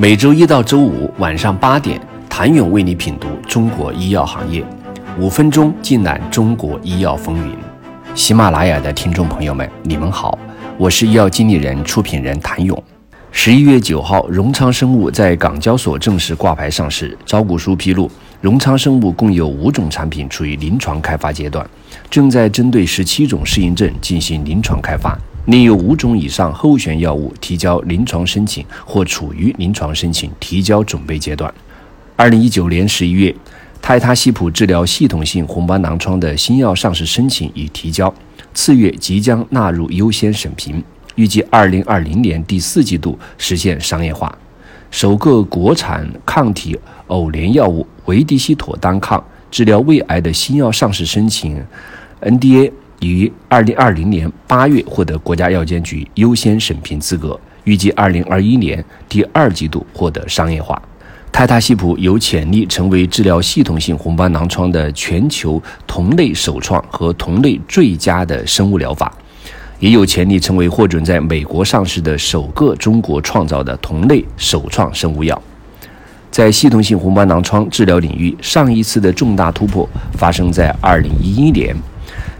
每周一到周五晚上八点，谭勇为你品读中国医药行业，五分钟尽览中国医药风云。喜马拉雅的听众朋友们，你们好，我是医药经理人、出品人谭勇。十一月九号，荣昌生物在港交所正式挂牌上市。招股书披露，荣昌生物共有五种产品处于临床开发阶段，正在针对十七种适应症进行临床开发。另有五种以上候选药物提交临床申请或处于临床申请提交准备阶段。二零一九年十一月，泰他西普治疗系统性红斑狼疮的新药上市申请已提交，次月即将纳入优先审评，预计二零二零年第四季度实现商业化。首个国产抗体偶联药物维迪西妥单抗治疗胃癌的新药上市申请 NDA。于二零二零年八月获得国家药监局优先审评资格，预计二零二一年第二季度获得商业化。泰他西普有潜力成为治疗系统性红斑狼疮的全球同类首创和同类最佳的生物疗法，也有潜力成为获准在美国上市的首个中国创造的同类首创生物药。在系统性红斑狼疮治疗领域，上一次的重大突破发生在二零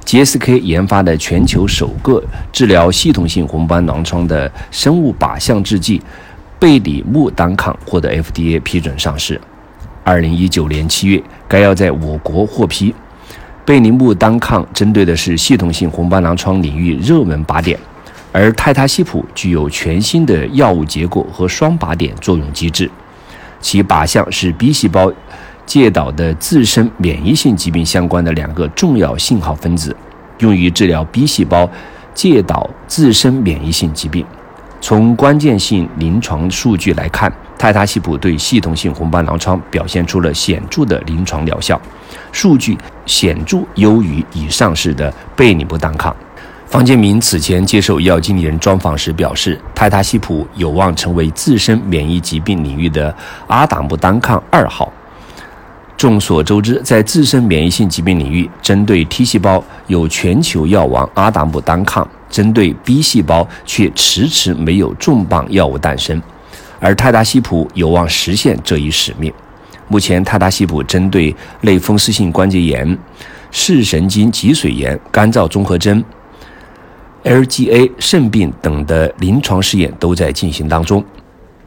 GSK 研发的全球首个治疗系统性红斑狼疮的生物靶向制剂贝里木单抗获得 FDA 批准上市。二零一九年七月，该药在我国获批。贝里木单抗针对的是系统性红斑狼疮领域热门靶点，而泰他西普具有全新的药物结构和双靶点作用机制，其靶向是 B 细胞。介导的自身免疫性疾病相关的两个重要信号分子，用于治疗 B 细胞介导自身免疫性疾病。从关键性临床数据来看，泰他西普对系统性红斑狼疮表现出了显著的临床疗效，数据显著优于已上市的贝里木单抗。方建明此前接受医药经理人专访时表示，泰他西普有望成为自身免疫疾病领域的阿达木单抗二号。众所周知，在自身免疫性疾病领域，针对 T 细胞有全球药王阿达姆单抗，针对 B 细胞却迟迟没有重磅药物诞生。而泰达西普有望实现这一使命。目前，泰达西普针对类风湿性关节炎、视神经脊髓炎、干燥综合征、LGA 肾病等的临床试验都在进行当中。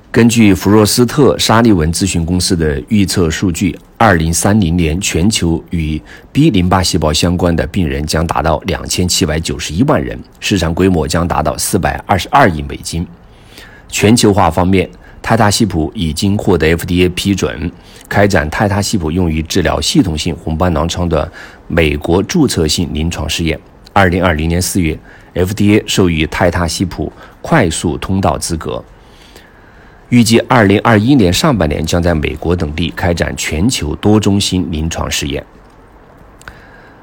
根据弗若斯特沙利文咨询公司的预测数据，二零三零年全球与 B 淋巴细胞相关的病人将达到两千七百九十一万人，市场规模将达到四百二十二亿美金。全球化方面，泰他西普已经获得 FDA 批准，开展泰他西普用于治疗系统性红斑狼疮的美国注册性临床试验。二零二零年四月，FDA 授予泰他西普快速通道资格。预计二零二一年上半年将在美国等地开展全球多中心临床试验。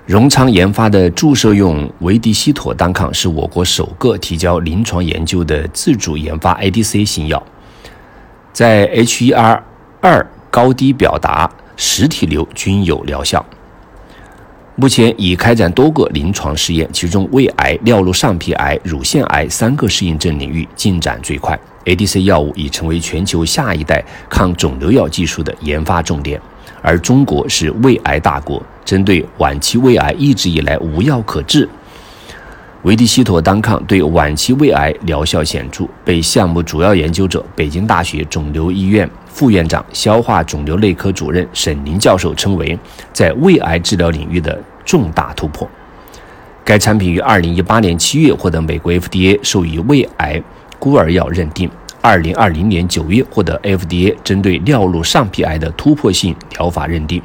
荣昌研发的注射用维迪西妥单抗是我国首个提交临床研究的自主研发 ADC 新药，在 HER 二高低表达、实体瘤均有疗效。目前已开展多个临床试验，其中胃癌、尿路上皮癌、乳腺癌三个适应症领域进展最快。ADC 药物已成为全球下一代抗肿瘤药技术的研发重点，而中国是胃癌大国，针对晚期胃癌一直以来无药可治。维迪西妥单抗对晚期胃癌疗效显著，被项目主要研究者、北京大学肿瘤医院副院长、消化肿瘤内科主任沈林教授称为在胃癌治疗领域的重大突破。该产品于二零一八年七月获得美国 FDA 授予胃癌。孤儿药认定，二零二零年九月获得 FDA 针对尿路上皮癌的突破性疗法认定，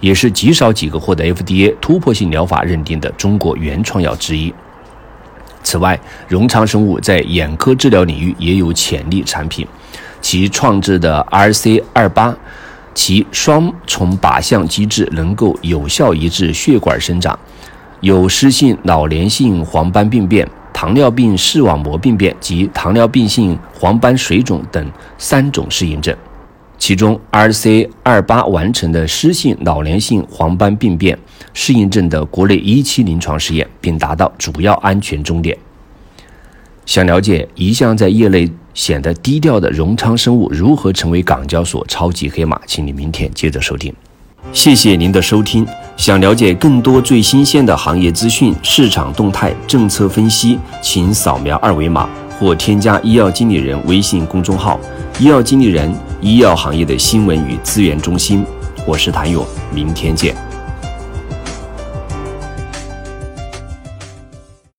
也是极少几个获得 FDA 突破性疗法认定的中国原创药之一。此外，荣昌生物在眼科治疗领域也有潜力产品，其创制的 RC 二八，其双重靶向机制能够有效抑制血管生长，有湿性老年性黄斑病变。糖尿病视网膜病变及糖尿病性黄斑水肿等三种适应症，其中 RC 二八完成的湿性老年性黄斑病变适应症的国内一期临床试验，并达到主要安全终点。想了解一项在业内显得低调的荣昌生物如何成为港交所超级黑马？请你明天接着收听。谢谢您的收听。想了解更多最新鲜的行业资讯、市场动态、政策分析，请扫描二维码或添加医药经理人微信公众号“医药经理人”医药行业的新闻与资源中心。我是谭勇，明天见。